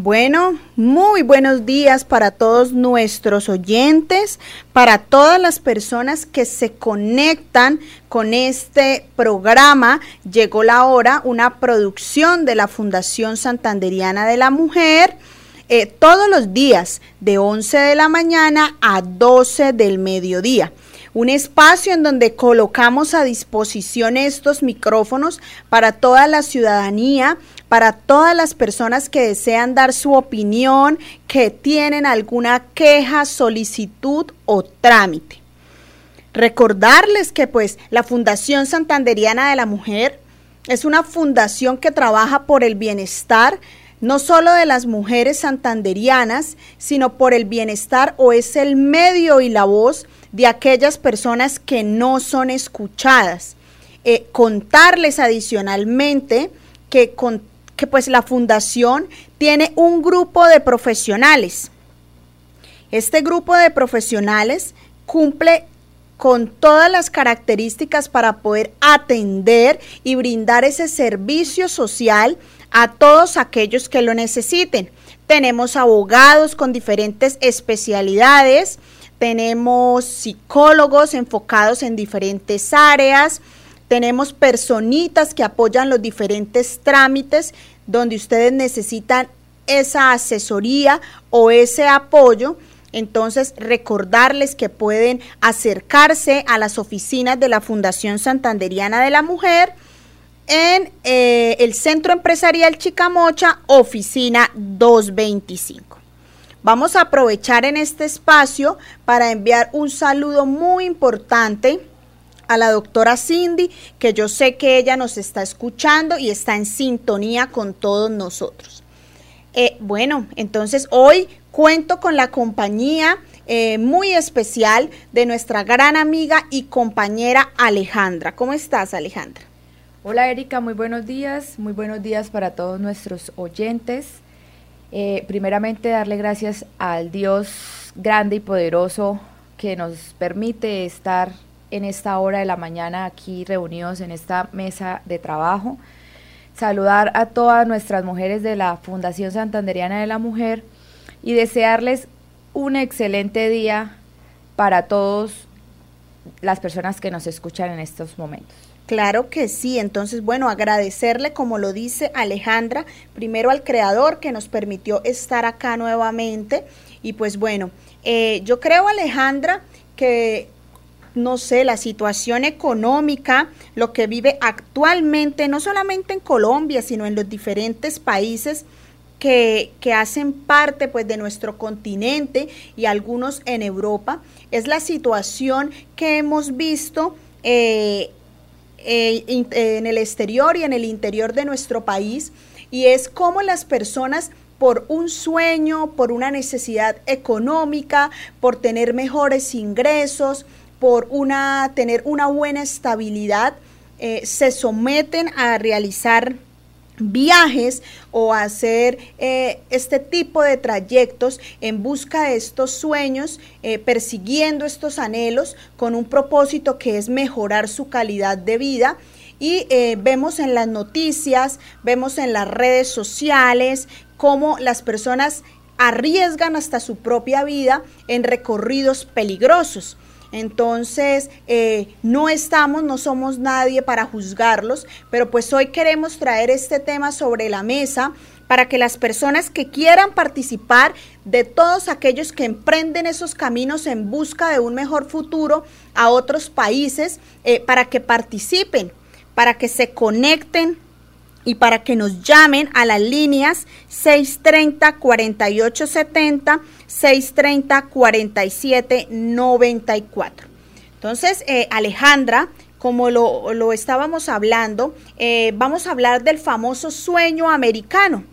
Bueno, muy buenos días para todos nuestros oyentes, para todas las personas que se conectan con este programa. Llegó la hora, una producción de la Fundación Santanderiana de la Mujer. Eh, todos los días de 11 de la mañana a 12 del mediodía un espacio en donde colocamos a disposición estos micrófonos para toda la ciudadanía, para todas las personas que desean dar su opinión, que tienen alguna queja, solicitud o trámite. Recordarles que pues la Fundación Santanderiana de la Mujer es una fundación que trabaja por el bienestar no solo de las mujeres santanderianas, sino por el bienestar o es el medio y la voz de aquellas personas que no son escuchadas. Eh, contarles adicionalmente que, que pues la fundación tiene un grupo de profesionales. Este grupo de profesionales cumple con todas las características para poder atender y brindar ese servicio social a todos aquellos que lo necesiten. Tenemos abogados con diferentes especialidades, tenemos psicólogos enfocados en diferentes áreas, tenemos personitas que apoyan los diferentes trámites donde ustedes necesitan esa asesoría o ese apoyo. Entonces, recordarles que pueden acercarse a las oficinas de la Fundación Santanderiana de la Mujer en eh, el Centro Empresarial Chicamocha, oficina 225. Vamos a aprovechar en este espacio para enviar un saludo muy importante a la doctora Cindy, que yo sé que ella nos está escuchando y está en sintonía con todos nosotros. Eh, bueno, entonces hoy cuento con la compañía eh, muy especial de nuestra gran amiga y compañera Alejandra. ¿Cómo estás, Alejandra? Hola, Erika, muy buenos días. Muy buenos días para todos nuestros oyentes. Eh, primeramente, darle gracias al Dios grande y poderoso que nos permite estar en esta hora de la mañana aquí reunidos en esta mesa de trabajo. Saludar a todas nuestras mujeres de la Fundación Santanderiana de la Mujer y desearles un excelente día para todas las personas que nos escuchan en estos momentos. Claro que sí, entonces bueno, agradecerle como lo dice Alejandra, primero al creador que nos permitió estar acá nuevamente. Y pues bueno, eh, yo creo Alejandra que no sé, la situación económica, lo que vive actualmente, no solamente en Colombia, sino en los diferentes países que, que, hacen parte pues, de nuestro continente y algunos en Europa, es la situación que hemos visto eh, eh, en el exterior y en el interior de nuestro país y es como las personas por un sueño, por una necesidad económica, por tener mejores ingresos, por una, tener una buena estabilidad, eh, se someten a realizar viajes o hacer eh, este tipo de trayectos en busca de estos sueños, eh, persiguiendo estos anhelos con un propósito que es mejorar su calidad de vida. Y eh, vemos en las noticias, vemos en las redes sociales cómo las personas arriesgan hasta su propia vida en recorridos peligrosos. Entonces, eh, no estamos, no somos nadie para juzgarlos, pero pues hoy queremos traer este tema sobre la mesa para que las personas que quieran participar, de todos aquellos que emprenden esos caminos en busca de un mejor futuro a otros países, eh, para que participen, para que se conecten y para que nos llamen a las líneas 630-4870, 630-4794. Entonces, eh, Alejandra, como lo, estábamos hablando, eh, vamos a hablar del famoso sueño americano,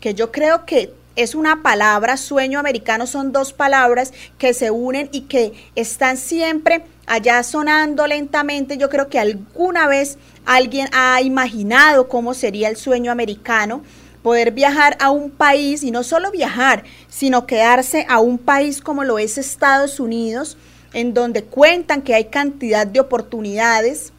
que yo creo que es una palabra, sueño americano son dos palabras que se unen y que están siempre allá sonando lentamente. Yo creo que alguna vez alguien ha imaginado cómo sería el sueño americano, poder viajar a un país y no solo viajar, sino quedarse a un país como lo es Estados Unidos, en donde cuentan que hay cantidad de oportunidades,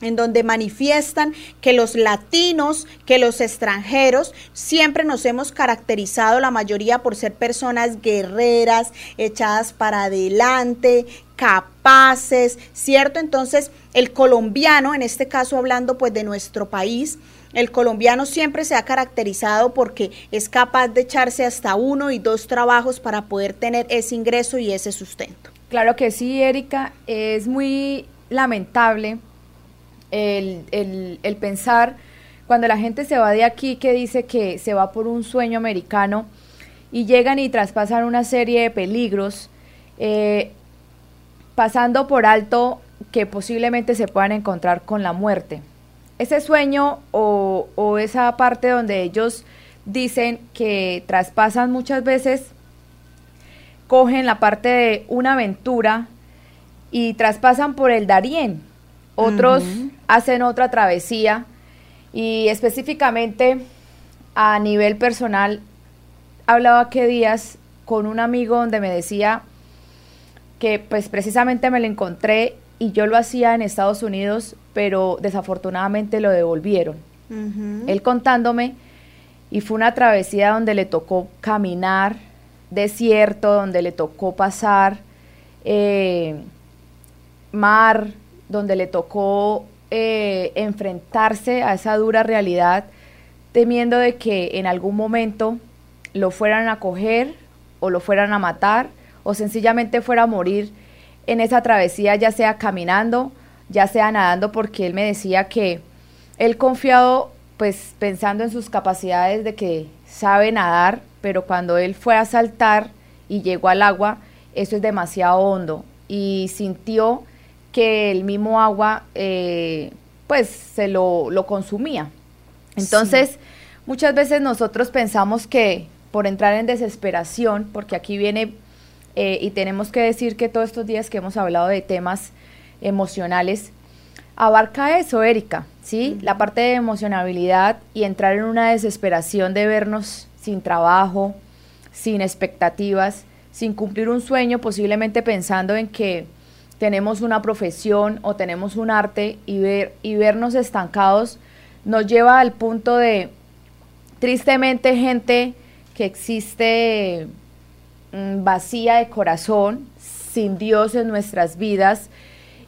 en donde manifiestan que los latinos, que los extranjeros, siempre nos hemos caracterizado la mayoría por ser personas guerreras, echadas para adelante, capaces, ¿cierto? Entonces, el colombiano, en este caso hablando pues de nuestro país, el colombiano siempre se ha caracterizado porque es capaz de echarse hasta uno y dos trabajos para poder tener ese ingreso y ese sustento. Claro que sí, Erika, es muy lamentable el, pensar cuando la gente se va de aquí que dice que se va por un sueño americano y llegan y traspasan una serie de peligros, eh, pasando por alto que posiblemente se puedan encontrar con la muerte. Ese sueño o, o esa parte donde ellos dicen que traspasan muchas veces, cogen la parte de una aventura y traspasan por el Darién, otros hacen otra travesía y específicamente a nivel personal hablaba que días con un amigo donde me decía que pues precisamente me lo encontré y yo lo hacía en Estados Unidos, pero desafortunadamente lo devolvieron. Él contándome y fue una travesía donde le tocó caminar desierto, donde le tocó pasar eh, mar, donde le tocó eh, enfrentarse a esa dura realidad, temiendo de que en algún momento lo fueran a coger o lo fueran a matar o sencillamente fuera a morir en esa travesía, ya sea caminando, ya sea nadando, porque él me decía que él confiado, pues pensando en sus capacidades de que sabe nadar, pero cuando él fue a saltar y llegó al agua, eso es demasiado hondo y sintió que el mismo agua eh, pues se lo, consumía. Entonces, muchas veces nosotros pensamos que por entrar en desesperación, porque aquí viene, eh, y tenemos que decir que todos estos días que hemos hablado de temas emocionales, abarca eso, Erika, ¿sí? La parte de emocionabilidad y entrar en una desesperación de vernos sin trabajo, sin expectativas, sin cumplir un sueño, posiblemente pensando en que tenemos una profesión o tenemos un arte y, ver, y vernos estancados nos lleva al punto de, tristemente, gente que existe mm, vacía de corazón, sin Dios en nuestras vidas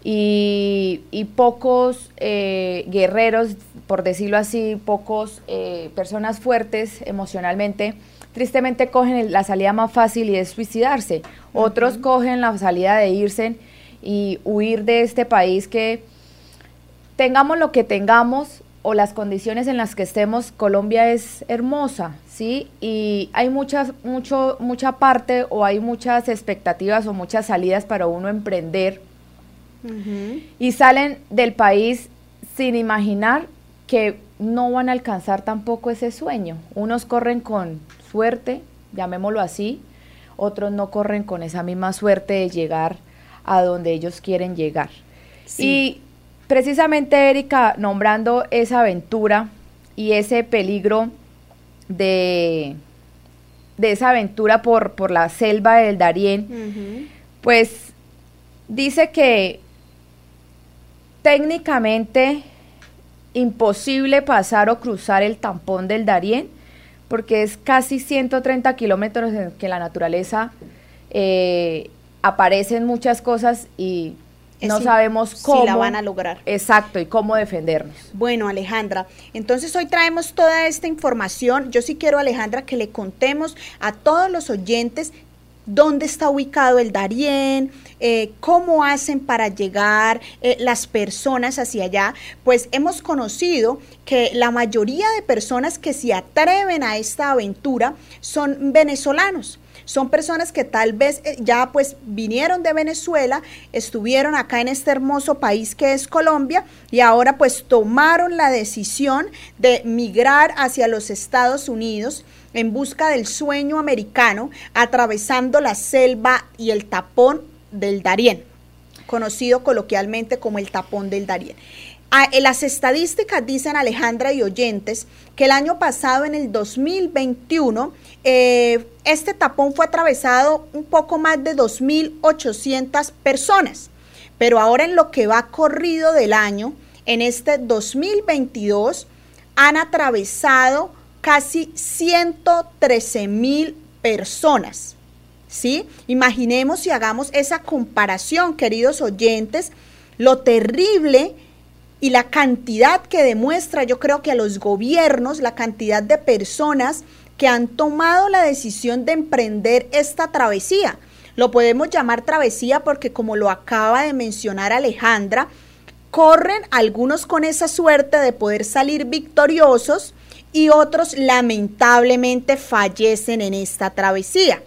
y, pocos eh, guerreros, por decirlo así, pocos eh, personas fuertes emocionalmente, tristemente cogen la salida más fácil y es suicidarse. Otros cogen la salida de irse y huir de este país que tengamos lo que tengamos o las condiciones en las que estemos, Colombia es hermosa, ¿sí? Y hay muchas, mucho, mucha parte o hay muchas expectativas o muchas salidas para uno emprender y salen del país sin imaginar que no van a alcanzar tampoco ese sueño. Unos corren con suerte, llamémoslo así, otros no corren con esa misma suerte de llegar a donde ellos quieren llegar. Y precisamente Erika, nombrando esa aventura y ese peligro de, de esa aventura por, por la selva del Darién, pues dice que técnicamente imposible pasar o cruzar el tampón del Darién, porque es casi 130 kilómetros en que la naturaleza eh, aparecen muchas cosas y no sabemos cómo si la van a lograr. Exacto, y cómo defendernos. Bueno, Alejandra, entonces hoy traemos toda esta información. Yo sí quiero, Alejandra, que le contemos a todos los oyentes dónde está ubicado el Darién, eh, cómo hacen para llegar eh, las personas hacia allá, pues hemos conocido que la mayoría de personas que se atreven a esta aventura son venezolanos. Son personas que tal vez eh, ya pues vinieron de Venezuela, estuvieron acá en este hermoso país que es Colombia y ahora pues tomaron la decisión de migrar hacia los Estados Unidos en busca del sueño americano, atravesando la selva y el tapón del Darién, conocido coloquialmente como el tapón del Darién. Ah, eh, las estadísticas dicen Alejandra y oyentes que el año pasado, en el 2021, eh, este tapón fue atravesado un poco más de 2.800 personas. Pero ahora en lo que va corrido del año, en este 2022, han atravesado casi 113 mil personas. ¿Sí? Imaginemos y hagamos esa comparación, queridos oyentes, lo terrible y la cantidad que demuestra, yo creo que a los gobiernos, la cantidad de personas que han tomado la decisión de emprender esta travesía. Lo podemos llamar travesía porque como lo acaba de mencionar Alejandra, corren algunos con esa suerte de poder salir victoriosos y otros lamentablemente fallecen en esta travesía.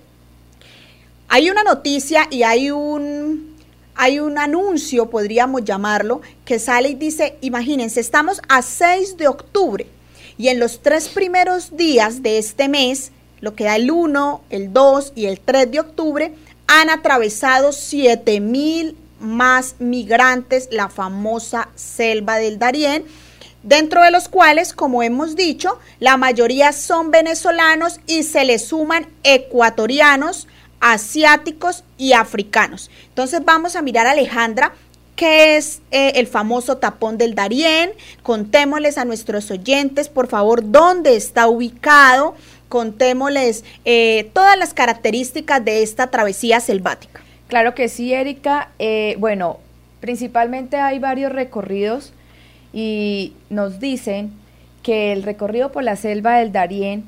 Hay una noticia y hay un hay un anuncio, podríamos llamarlo, que sale y dice, imagínense, estamos a 6 de octubre y en los tres primeros días de este mes, lo que da el 1, el 2 y el 3 de octubre, han atravesado 7 mil más migrantes la famosa selva del Darién, dentro de los cuales, como hemos dicho, la mayoría son venezolanos y se le suman ecuatorianos, asiáticos y africanos. Entonces vamos a mirar a Alejandra qué es eh, el famoso tapón del Darién. Contémosles a nuestros oyentes, por favor, dónde está ubicado. Contémosles eh, todas las características de esta travesía selvática. Claro que sí, Erika. Eh, bueno, principalmente hay varios recorridos y nos dicen que el recorrido por la selva del Darién,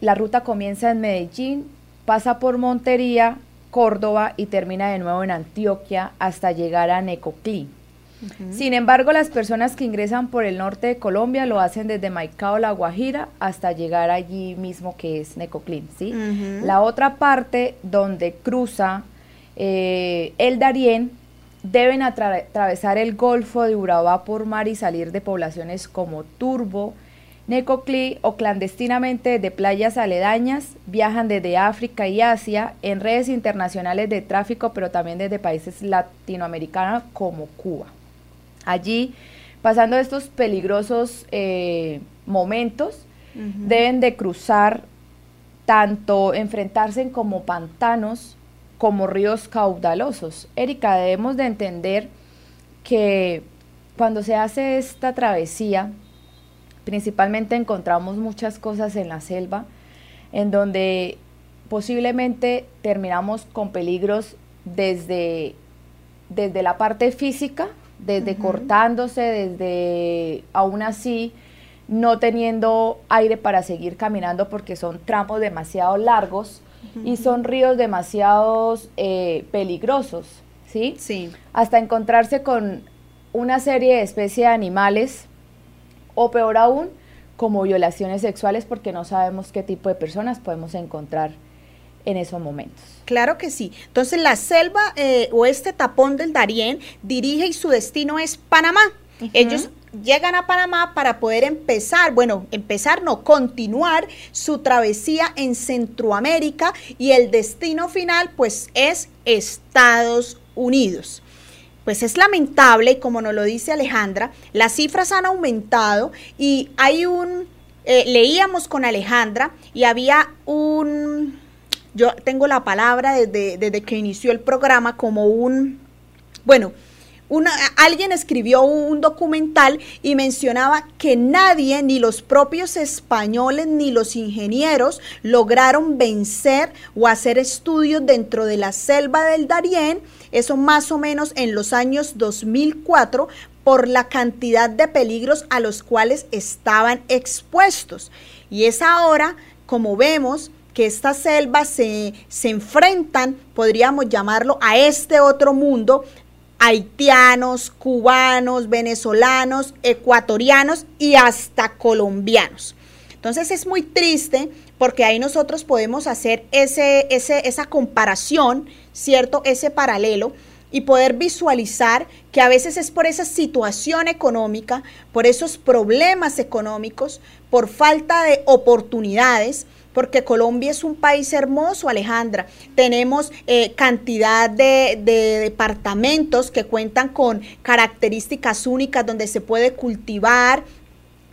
la ruta comienza en Medellín, pasa por Montería, Córdoba y termina de nuevo en Antioquia hasta llegar a Necoclí. Sin embargo, las personas que ingresan por el norte de Colombia lo hacen desde Maicao, La Guajira, hasta llegar allí mismo que es Necoclí. ¿sí? La otra parte donde cruza eh, el Darién deben atravesar el Golfo de Urabá por mar y salir de poblaciones como Turbo, Necoclí o clandestinamente de playas aledañas viajan desde África y Asia en redes internacionales de tráfico, pero también desde países latinoamericanos como Cuba. Allí, pasando estos peligrosos eh, momentos, deben de cruzar tanto enfrentarse como pantanos como ríos caudalosos. Erika, debemos de entender que cuando se hace esta travesía, Principalmente encontramos muchas cosas en la selva, en donde posiblemente terminamos con peligros desde, desde la parte física, desde cortándose, desde aún así no teniendo aire para seguir caminando porque son tramos demasiado largos y son ríos demasiado eh, peligrosos, ¿sí? Sí. Hasta encontrarse con una serie de especies de animales o peor aún, como violaciones sexuales porque no sabemos qué tipo de personas podemos encontrar en esos momentos. Claro que sí. Entonces la selva eh, o este tapón del Darién dirige y su destino es Panamá. Ellos llegan a Panamá para poder empezar, bueno, empezar no, continuar su travesía en Centroamérica y el destino final pues es Estados Unidos. Pues es lamentable, como nos lo dice Alejandra, las cifras han aumentado y hay un, eh, leíamos con Alejandra y había un, yo tengo la palabra desde, desde que inició el programa como un, bueno, alguien escribió un documental y mencionaba que nadie, ni los propios españoles, ni los ingenieros, lograron vencer o hacer estudios dentro de la selva del Darién, eso más o menos en los años 2004, por la cantidad de peligros a los cuales estaban expuestos. Y es ahora, como vemos, que estas selvas se, se enfrentan, podríamos llamarlo, a este otro mundo haitianos, cubanos, venezolanos, ecuatorianos y hasta colombianos. Entonces es muy triste porque ahí nosotros podemos hacer ese, ese, esa comparación, ¿cierto? Ese paralelo y poder visualizar que a veces es por esa situación económica, por esos problemas económicos, por falta de oportunidades, porque Colombia es un país hermoso, Alejandra. Tenemos eh, cantidad de, de, departamentos que cuentan con características únicas donde se puede cultivar.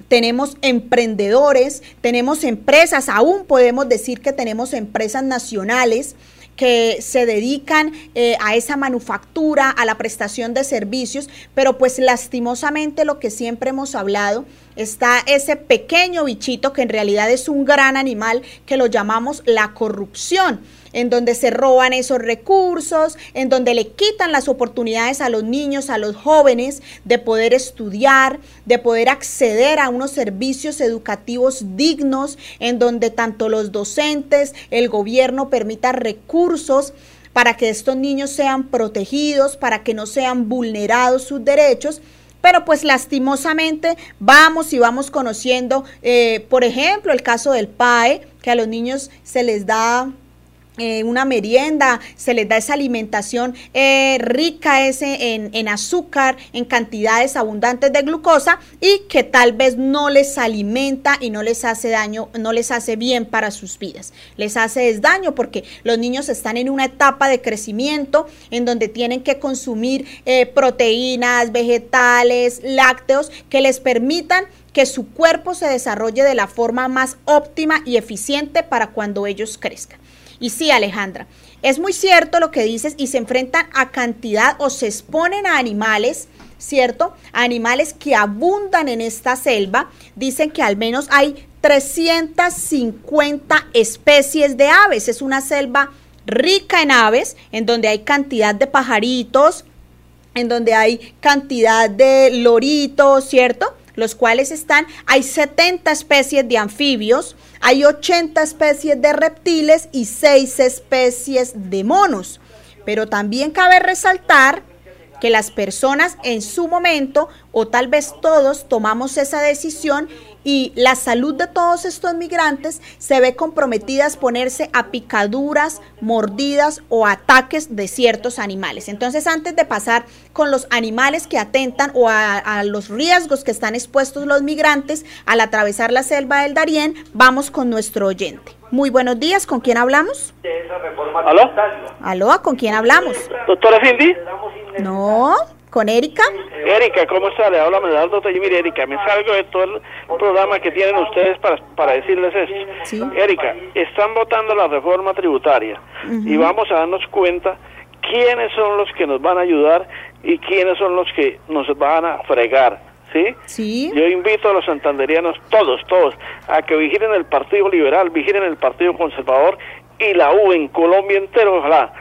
Tenemos emprendedores, tenemos empresas, aún podemos decir que tenemos empresas nacionales que se dedican eh, a esa manufactura, a la prestación de servicios, pero pues lastimosamente lo que siempre hemos hablado, está ese pequeño bichito que en realidad es un gran animal que lo llamamos la corrupción en donde se roban esos recursos, en donde le quitan las oportunidades a los niños, a los jóvenes de poder estudiar, de poder acceder a unos servicios educativos dignos, en donde tanto los docentes, el gobierno permita recursos para que estos niños sean protegidos, para que no sean vulnerados sus derechos. Pero pues lastimosamente vamos y vamos conociendo, eh, por ejemplo, el caso del PAE, que a los niños se les da eh, una merienda, se les da esa alimentación eh, rica en, azúcar, en cantidades abundantes de glucosa y que tal vez no les alimenta y no les hace daño, no les hace bien para sus vidas. Les hace daño porque los niños están en una etapa de crecimiento en donde tienen que consumir eh, proteínas, vegetales, lácteos que les permitan que su cuerpo se desarrolle de la forma más óptima y eficiente para cuando ellos crezcan. Y sí, Alejandra, es muy cierto lo que dices y se enfrentan a cantidad o se exponen a animales, ¿cierto? animales que abundan en esta selva. Dicen que al menos hay 350 especies de aves. Es una selva rica en aves, en donde hay cantidad de pajaritos, en donde hay cantidad de loritos, ¿cierto? Los cuales están, hay 70 especies de anfibios, hay 80 especies de reptiles y 6 especies de monos. Pero también cabe resaltar que las personas en su momento, o tal vez todos, tomamos esa decisión y la salud de todos estos migrantes se ve comprometida a exponerse a picaduras, mordidas o ataques de ciertos animales. Entonces, antes de pasar con los animales que atentan o a, a los riesgos que están expuestos los migrantes al atravesar la selva del Darién, vamos con nuestro oyente. Muy buenos días, ¿con quién hablamos? ¿Aló? ¿Aló? ¿Con quién hablamos? ¿Doctora Cindy? No, ¿con Erika? Erika, ¿cómo está? Le habla Medardo Mire, Erika, me salgo de todo el programa que tienen ustedes para, para decirles esto. Sí. Erika, están votando la reforma tributaria y vamos a darnos cuenta quiénes son los que nos van a ayudar y quiénes son los que nos van a fregar. ¿Sí? Sí. Yo invito a los santanderianos, todos, todos, a que vigilen el Partido Liberal, vigilen el Partido Conservador y la U en Colombia entero, ojalá,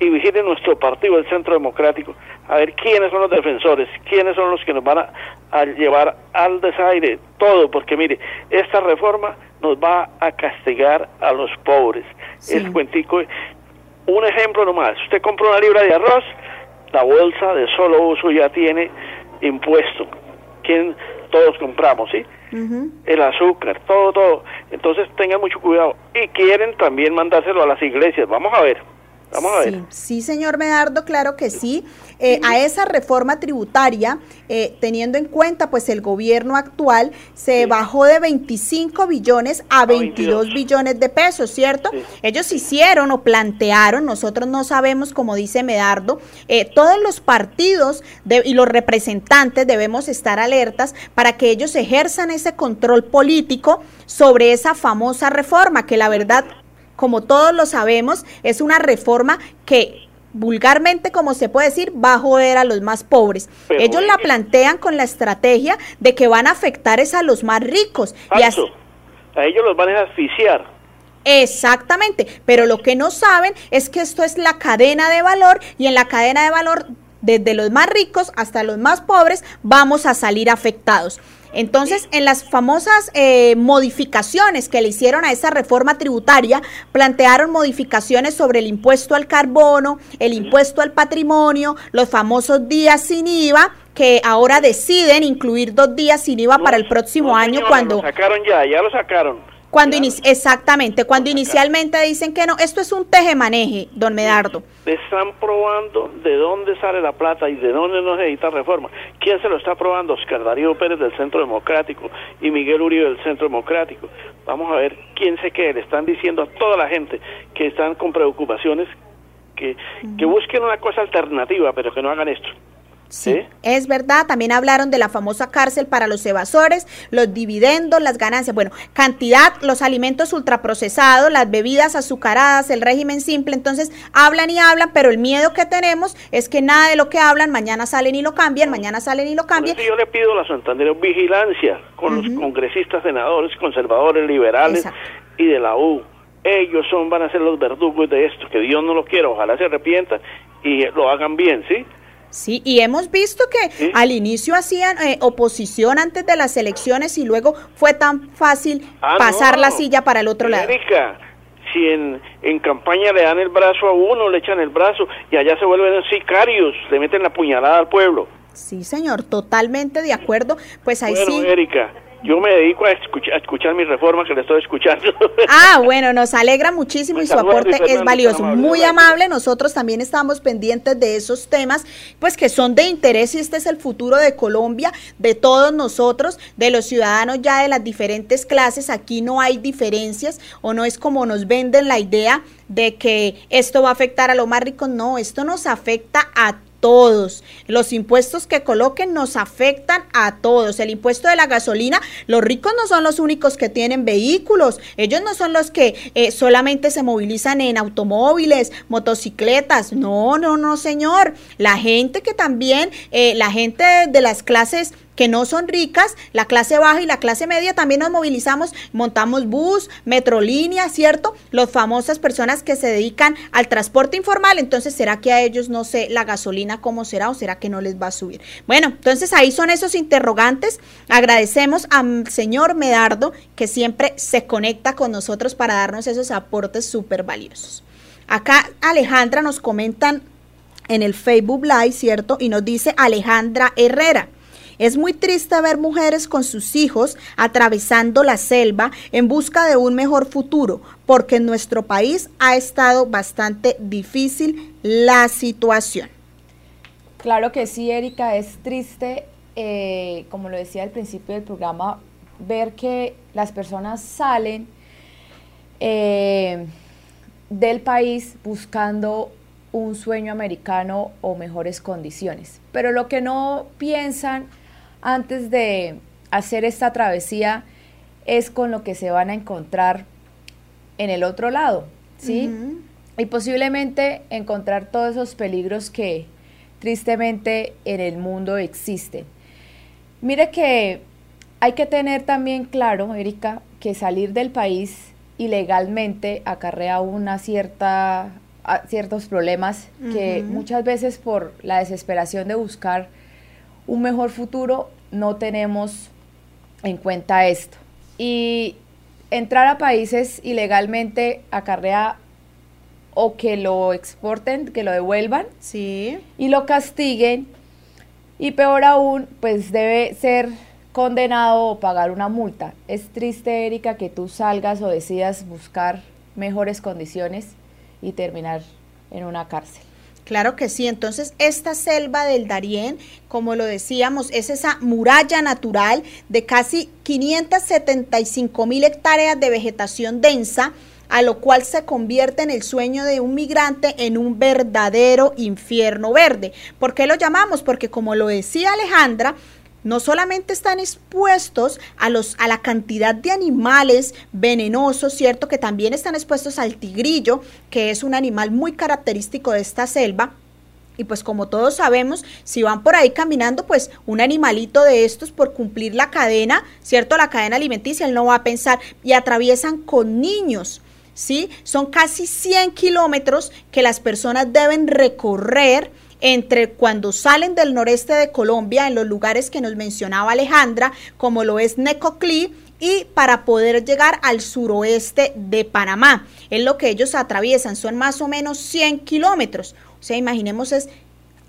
y vigilen nuestro partido, el Centro Democrático, a ver quiénes son los defensores, quiénes son los que nos van a, a llevar al desaire, todo, porque mire, esta reforma nos va a castigar a los pobres. Sí. Es cuentico, un ejemplo nomás, usted compra una libra de arroz, la bolsa de solo uso ya tiene impuesto. ¿Quién? Todos compramos, ¿sí? El azúcar, todo, todo. Entonces tengan mucho cuidado. Y quieren también mandárselo a las iglesias. Vamos a ver. Vamos a ver. Sí, sí, señor Medardo, claro que sí. Eh, a esa reforma tributaria, eh, teniendo en cuenta pues el gobierno actual, se bajó de 25 billones a 22 22. billones de pesos, ¿cierto? Sí. Ellos hicieron o plantearon, nosotros no sabemos, como dice Medardo, eh, todos los partidos de- y los representantes debemos estar alertas para que ellos ejerzan ese control político sobre esa famosa reforma, que la verdad como todos lo sabemos, es una reforma que vulgarmente, como se puede decir, va a joder a los más pobres. Pero Ellos la plantean con la estrategia de que van a afectar es a los más ricos. Y así-. A ellos los van a asfixiar. Exactamente, pero lo que no saben es que esto es la cadena de valor y en la cadena de valor, desde los más ricos hasta los más pobres, vamos a salir afectados. Entonces, en las famosas eh, modificaciones que le hicieron a esa reforma tributaria, plantearon modificaciones sobre el impuesto al carbono, el impuesto al patrimonio, los famosos días sin IVA, que ahora deciden incluir dos días sin IVA para el próximo año cuando... Lo sacaron ya, ya lo sacaron. Cuando exactamente, cuando inicialmente dicen que no, esto es un tejemaneje, don Medardo. Están probando de dónde sale la plata y de dónde no se necesita reforma. ¿Quién se lo está probando? Oscar Darío Pérez del Centro Democrático y Miguel Uribe del Centro Democrático. Vamos a ver quién se quede. Le están diciendo a toda la gente que están con preocupaciones que, que busquen una cosa alternativa, pero que no hagan esto. Sí, es verdad. También hablaron de la famosa cárcel para los evasores, los dividendos, las ganancias. Bueno, cantidad, los alimentos ultraprocesados, las bebidas azucaradas, el régimen simple. Entonces, hablan y hablan, pero el miedo que tenemos es que nada de lo que hablan, mañana salen y lo cambian, mañana salen y lo cambian. yo le pido a la Santander vigilancia con los congresistas, senadores, conservadores, liberales y de la U. Ellos son, van a ser los verdugos de esto, que Dios no lo quiera, ojalá se arrepientan y lo hagan bien, ¿sí? Sí, y hemos visto que al inicio hacían eh, oposición antes de las elecciones y luego fue tan fácil ah, pasar la silla para el otro lado. Si en, en campaña le dan el brazo a uno, le echan el brazo y allá se vuelven sicarios, le meten la puñalada al pueblo. Sí, señor, totalmente de acuerdo. Pues ahí bueno, sí. Erika, yo me dedico a escuchar, a escuchar mi reforma que le estoy escuchando. Ah, bueno, nos alegra muchísimo y su aporte es valioso. Muy amable, nosotros también estamos pendientes de esos temas, pues que son de interés y este es el futuro de Colombia, de todos nosotros, de los ciudadanos ya de las diferentes clases. Aquí no hay diferencias o no es como nos venden la idea de que esto va a afectar a los más ricos. No, esto nos afecta a todos. Los impuestos que coloquen nos afectan a todos. El impuesto de la gasolina, los ricos no son los únicos que tienen vehículos. Ellos no son los que eh, solamente se movilizan en automóviles, motocicletas. No, no, no, señor. La gente que también, eh, la gente de las clases que no son ricas, la clase baja y la clase media también nos movilizamos, montamos bus, metrolínea, ¿cierto? Las famosas personas que se dedican al transporte informal, entonces ¿será que a ellos no sé la gasolina cómo será o será que no les va a subir? Bueno, entonces ahí son esos interrogantes. Agradecemos al señor Medardo que siempre se conecta con nosotros para darnos esos aportes súper valiosos. Acá Alejandra nos comentan en el Facebook Live, ¿cierto? Y nos dice Alejandra Herrera. Es muy triste ver mujeres con sus hijos atravesando la selva en busca de un mejor futuro, porque en nuestro país ha estado bastante difícil la situación. Claro que sí, Erika, es triste, eh, como lo decía al principio del programa, ver que las personas salen eh, del país buscando un sueño americano o mejores condiciones. Pero lo que no piensan antes de hacer esta travesía es con lo que se van a encontrar en el otro lado, ¿sí? Y posiblemente encontrar todos esos peligros que tristemente en el mundo existen. Mire que hay que tener también claro, Erika, que salir del país ilegalmente acarrea una cierta ciertos problemas que muchas veces por la desesperación de buscar un mejor futuro, no tenemos en cuenta esto. Y entrar a países ilegalmente acarrea o que lo exporten, que lo devuelvan, sí. y lo castiguen, y peor aún, pues debe ser condenado o pagar una multa. Es triste, Erika, que tú salgas o decidas buscar mejores condiciones y terminar en una cárcel. Claro que sí, entonces esta selva del Darién, como lo decíamos, es esa muralla natural de casi 575 mil hectáreas de vegetación densa, a lo cual se convierte en el sueño de un migrante en un verdadero infierno verde. ¿Por qué lo llamamos? Porque como lo decía Alejandra, no solamente están expuestos a, los, a la cantidad de animales venenosos, ¿cierto? Que también están expuestos al tigrillo, que es un animal muy característico de esta selva. Y pues como todos sabemos, si van por ahí caminando, pues un animalito de estos por cumplir la cadena, ¿cierto? La cadena alimenticia, él no va a pensar y atraviesan con niños. ¿Sí? Son casi 100 kilómetros que las personas deben recorrer entre cuando salen del noreste de Colombia, en los lugares que nos mencionaba Alejandra, como lo es Necoclí, y para poder llegar al suroeste de Panamá. Es lo que ellos atraviesan, son más o menos 100 kilómetros. O sea, imaginemos es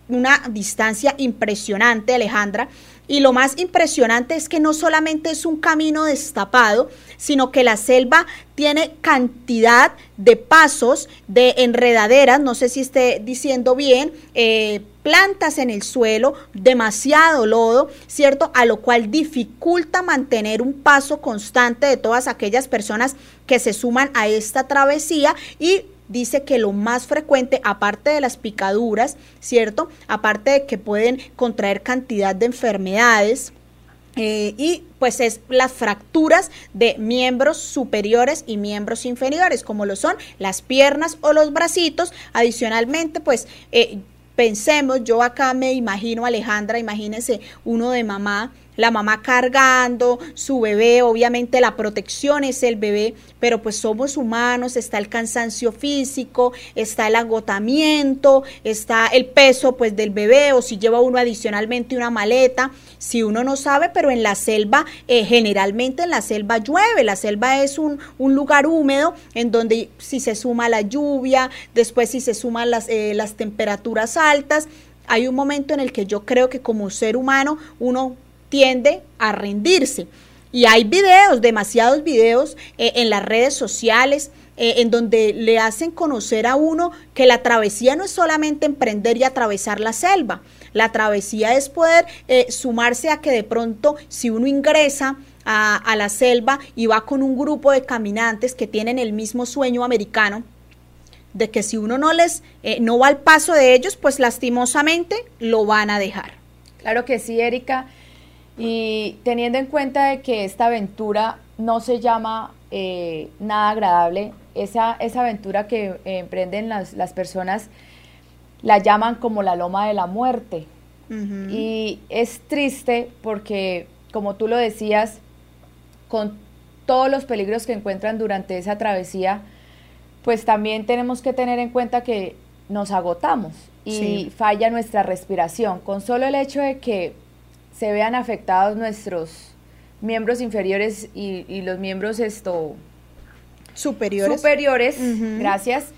una distancia impresionante, Alejandra. Y lo más impresionante es que no solamente es un camino destapado, sino que la selva tiene cantidad de pasos, de enredaderas, no sé si esté diciendo bien, eh, plantas en el suelo, demasiado lodo, ¿cierto? A lo cual dificulta mantener un paso constante de todas aquellas personas que se suman a esta travesía y dice que lo más frecuente, aparte de las picaduras, ¿cierto? Aparte de que pueden contraer cantidad de enfermedades, eh, y pues es las fracturas de miembros superiores y miembros inferiores, como lo son las piernas o los bracitos. Adicionalmente, pues eh, pensemos, yo acá me imagino Alejandra, imagínese uno de mamá la mamá cargando su bebé, obviamente la protección es el bebé, pero pues somos humanos, está el cansancio físico, está el agotamiento, está el peso pues del bebé o si lleva uno adicionalmente una maleta, si uno no sabe, pero en la selva, eh, generalmente en la selva llueve, la selva es un, un, lugar húmedo en donde si se suma la lluvia, después si se suman las, eh, las temperaturas altas, hay un momento en el que yo creo que como ser humano uno tiende a rendirse. Y hay videos, demasiados videos eh, en las redes sociales, eh, en donde le hacen conocer a uno que la travesía no es solamente emprender y atravesar la selva. La travesía es poder eh, sumarse a que de pronto si uno ingresa a, la selva y va con un grupo de caminantes que tienen el mismo sueño americano, de que si uno no les no va al paso de ellos, pues lastimosamente lo van a dejar. Claro que sí, Erika. Y teniendo en cuenta de que esta aventura no se llama eh, nada agradable, esa, esa aventura que emprenden las, las, personas la llaman como la loma de la muerte. Y es triste porque, como tú lo decías, con todos los peligros que encuentran durante esa travesía, pues también tenemos que tener en cuenta que nos agotamos y falla nuestra respiración. Con solo el hecho de que se vean afectados nuestros miembros inferiores y, los miembros esto superiores. Superiores, gracias.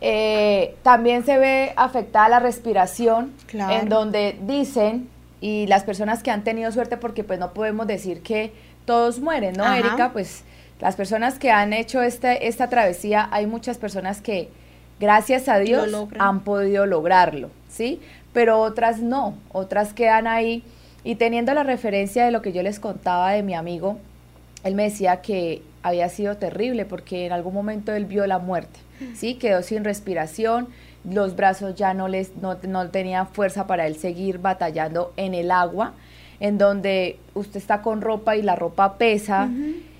Eh, también se ve afectada la respiración, en donde dicen, y las personas que han tenido suerte, porque pues no podemos decir que todos mueren, ¿no, Erika? Pues las personas que han hecho este, esta travesía, hay muchas personas que, gracias a Dios, han podido lograrlo, ¿sí? Pero otras no, otras quedan ahí y teniendo la referencia de lo que yo les contaba de mi amigo, él me decía que había sido terrible porque en algún momento él vio la muerte, ¿sí? Quedó sin respiración, los brazos ya no, les, no, no tenían fuerza para él seguir batallando en el agua, en donde usted está con ropa y la ropa pesa.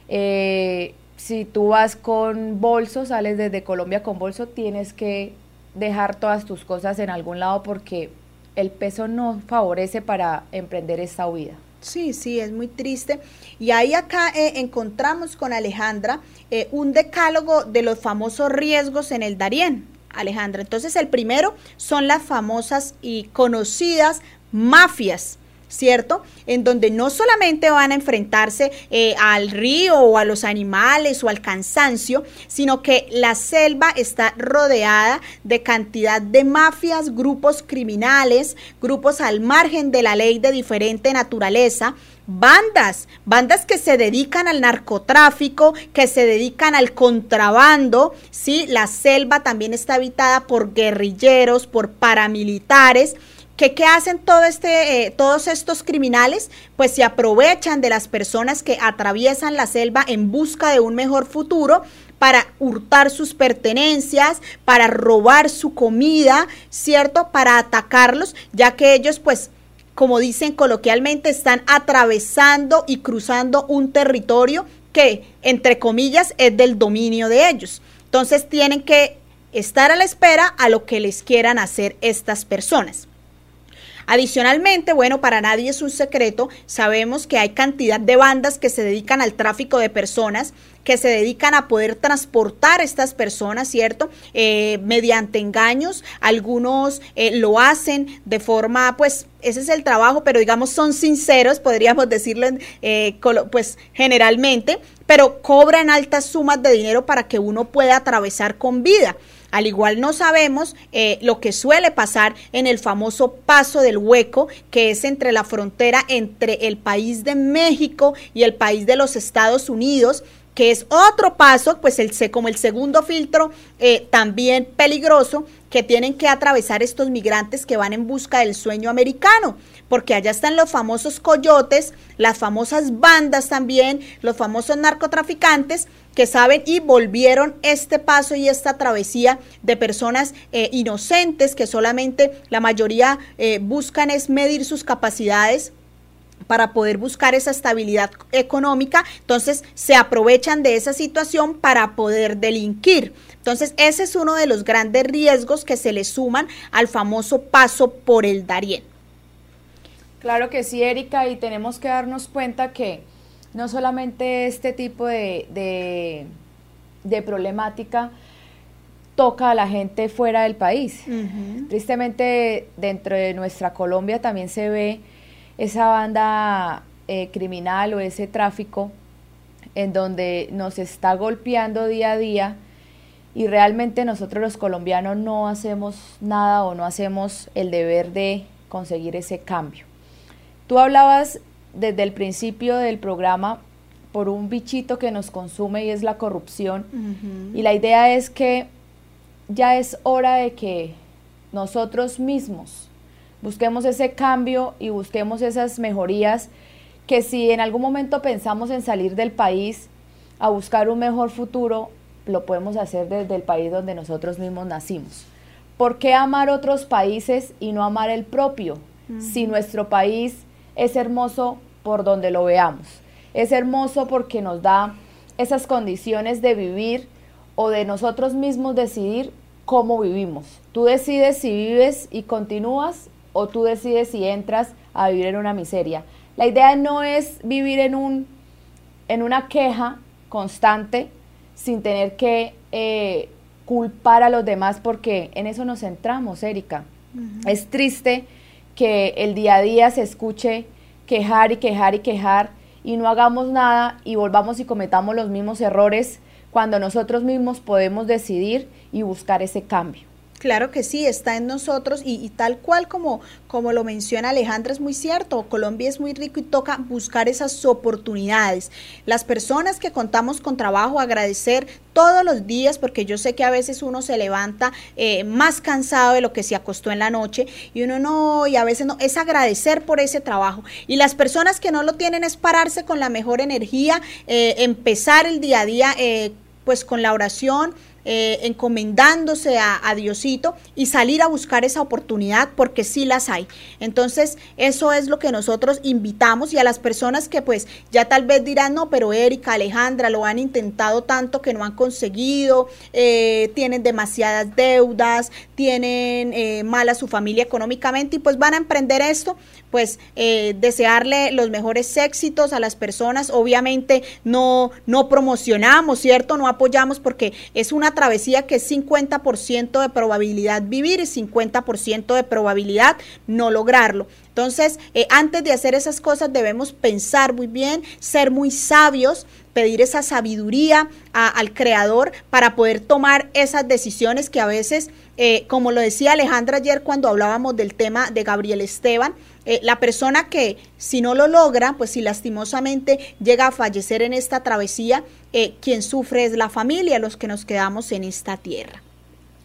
Eh, si tú vas con bolso, sales desde Colombia con bolso, tienes que dejar todas tus cosas en algún lado porque el peso no favorece para emprender esta huida. Sí, sí, es muy triste. Y ahí acá eh, encontramos con Alejandra eh, un decálogo de los famosos riesgos en el Darién. Alejandra, entonces el primero son las famosas y conocidas mafias ¿cierto? En donde no solamente van a enfrentarse eh, al río o a los animales o al cansancio, sino que la selva está rodeada de cantidad de mafias, grupos criminales, grupos al margen de la ley de diferente naturaleza, bandas, bandas que se dedican al narcotráfico, que se dedican al contrabando, ¿sí? La selva también está habitada por guerrilleros, por paramilitares, ¿Qué, hacen todo este, eh, todos estos criminales? Pues se aprovechan de las personas que atraviesan la selva en busca de un mejor futuro para hurtar sus pertenencias, para robar su comida, ¿cierto? Para atacarlos, ya que ellos pues como dicen coloquialmente, están atravesando y cruzando un territorio que, entre comillas, es del dominio de ellos. Entonces tienen que estar a la espera a lo que les quieran hacer estas personas. Adicionalmente, bueno, para nadie es un secreto, sabemos que hay cantidad de bandas que se dedican al tráfico de personas, que se dedican a poder transportar estas personas, ¿cierto? Eh, mediante engaños, algunos eh, lo hacen de forma, pues, ese es el trabajo, pero digamos son sinceros, podríamos decirlo, eh, pues, generalmente, pero cobran altas sumas de dinero para que uno pueda atravesar con vida. Al igual no sabemos eh, lo que suele pasar en el famoso paso del hueco, que es entre la frontera entre el país de México y el país de los Estados Unidos que es otro paso, pues el, como el segundo filtro, eh, también peligroso, que tienen que atravesar estos migrantes que van en busca del sueño americano, porque allá están los famosos coyotes, las famosas bandas también, los famosos narcotraficantes que saben y volvieron este paso y esta travesía de personas eh, inocentes que solamente la mayoría eh, buscan es medir sus capacidades para poder buscar esa estabilidad económica, entonces se aprovechan de esa situación para poder delinquir. Entonces, ese es uno de los grandes riesgos que se le suman al famoso paso por el Darién. Claro que sí, Erika, y tenemos que darnos cuenta que no solamente este tipo de, de, problemática toca a la gente fuera del país. Tristemente, dentro de nuestra Colombia también se ve esa banda eh, criminal o ese tráfico en donde nos está golpeando día a día y realmente nosotros los colombianos no hacemos nada o no hacemos el deber de conseguir ese cambio. Tú hablabas desde el principio del programa por un bichito que nos consume y es la corrupción. Y la idea es que ya es hora de que nosotros mismos busquemos ese cambio y busquemos esas mejorías que si en algún momento pensamos en salir del país a buscar un mejor futuro, lo podemos hacer desde el país donde nosotros mismos nacimos. ¿Por qué amar otros países y no amar el propio? Si nuestro país es hermoso por donde lo veamos. Es hermoso porque nos da esas condiciones de vivir o de nosotros mismos decidir cómo vivimos. Tú decides si vives y continúas o tú decides si entras a vivir en una miseria. La idea no es vivir en, un, en una queja constante sin tener que eh, culpar a los demás porque en eso nos centramos, Erika. Es triste que el día a día se escuche quejar y quejar y quejar y no hagamos nada y volvamos y cometamos los mismos errores cuando nosotros mismos podemos decidir y buscar ese cambio. Claro que sí, está en nosotros y, tal cual como, como lo menciona Alejandra, es muy cierto, Colombia es muy rico y toca buscar esas oportunidades. Las personas que contamos con trabajo, agradecer todos los días, porque yo sé que a veces uno se levanta eh, más cansado de lo que se acostó en la noche y uno no, y a veces no, es agradecer por ese trabajo. Y las personas que no lo tienen es pararse con la mejor energía, eh, empezar el día a día eh, pues con la oración eh, encomendándose a, Diosito y salir a buscar esa oportunidad porque sí las hay. Entonces, eso es lo que nosotros invitamos y a las personas que pues ya tal vez dirán, no, pero Erika, Alejandra, lo han intentado tanto que no han conseguido, eh, tienen demasiadas deudas, tienen eh, mala su familia económicamente y pues van a emprender esto, pues desearle los mejores éxitos a las personas. Obviamente no, no promocionamos, ¿cierto? No apoyamos porque es una travesía que es 50% de probabilidad vivir y 50% de probabilidad no lograrlo. Entonces, eh, antes de hacer esas cosas debemos pensar muy bien, ser muy sabios, pedir esa sabiduría al creador para poder tomar esas decisiones que a veces, eh, como lo decía Alejandra ayer cuando hablábamos del tema de Gabriel Esteban, eh, la persona que si no lo logra, pues si lastimosamente llega a fallecer en esta travesía, quien sufre es la familia, los que nos quedamos en esta tierra.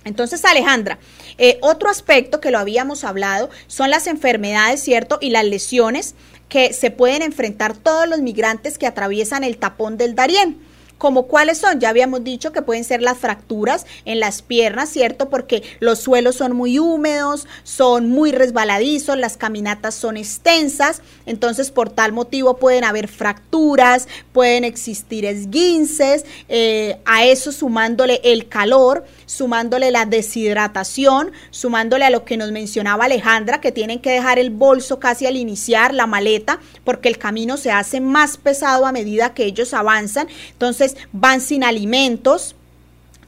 Entonces, Alejandra, eh, otro aspecto que lo habíamos hablado son las enfermedades, ¿cierto? Y las lesiones que se pueden enfrentar todos los migrantes que atraviesan el tapón del Darién como cuáles son, ya habíamos dicho que pueden ser las fracturas en las piernas, ¿cierto? Porque los suelos son muy húmedos, son muy resbaladizos, las caminatas son extensas, entonces por tal motivo pueden haber fracturas, pueden existir esguinces, eh, a eso sumándole el calor, sumándole la deshidratación, sumándole a lo que nos mencionaba Alejandra, que tienen que dejar el bolso casi al iniciar la maleta, porque el camino se hace más pesado a medida que ellos avanzan, entonces van sin alimentos,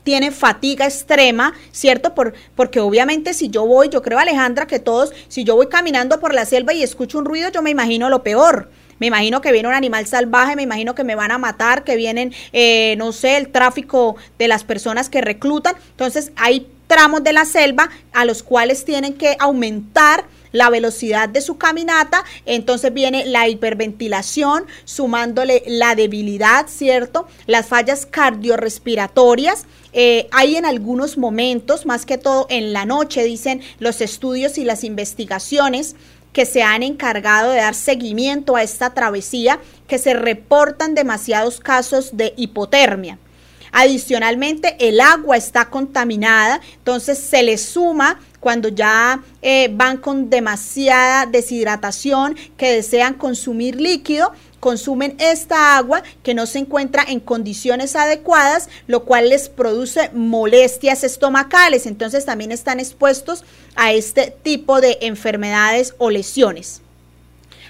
tienen fatiga extrema, ¿cierto? Por, porque obviamente si yo voy, yo creo Alejandra que todos, si yo voy caminando por la selva y escucho un ruido, yo me imagino lo peor. Me imagino que viene un animal salvaje, me imagino que me van a matar, que vienen, eh, no sé, el tráfico de las personas que reclutan. Entonces hay tramos de la selva a los cuales tienen que aumentar la velocidad de su caminata, entonces viene la hiperventilación, sumándole la debilidad, ¿cierto? Las fallas cardiorrespiratorias. Eh, hay en algunos momentos, más que todo en la noche, dicen los estudios y las investigaciones, que se han encargado de dar seguimiento a esta travesía, que se reportan demasiados casos de hipotermia. Adicionalmente, el agua está contaminada, entonces se le suma cuando ya eh, van con demasiada deshidratación, que desean consumir líquido, consumen esta agua que no se encuentra en condiciones adecuadas, lo cual les produce molestias estomacales. Entonces también están expuestos a este tipo de enfermedades o lesiones.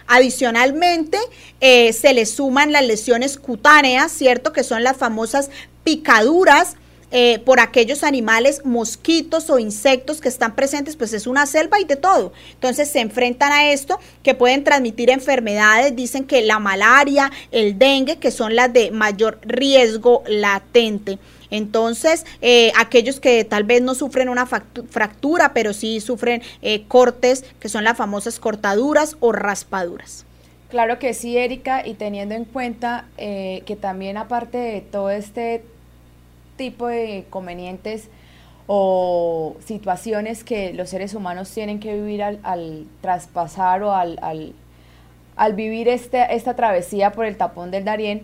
Adicionalmente, eh, se le suman las lesiones cutáneas, ¿cierto? Que son las famosas picaduras eh, por aquellos animales, mosquitos o insectos que están presentes, pues es una selva y de todo. Entonces se enfrentan a esto que pueden transmitir enfermedades, dicen que la malaria, el dengue, que son las de mayor riesgo latente. Entonces, eh, aquellos que tal vez no sufren una fractura, pero sí sufren eh, cortes, que son las famosas cortaduras o raspaduras. Claro que sí, Erika, y teniendo en cuenta que también aparte de todo este tipo de convenientes o situaciones que los seres humanos tienen que vivir al, traspasar o al, al, vivir este, esta travesía por el tapón del Darién,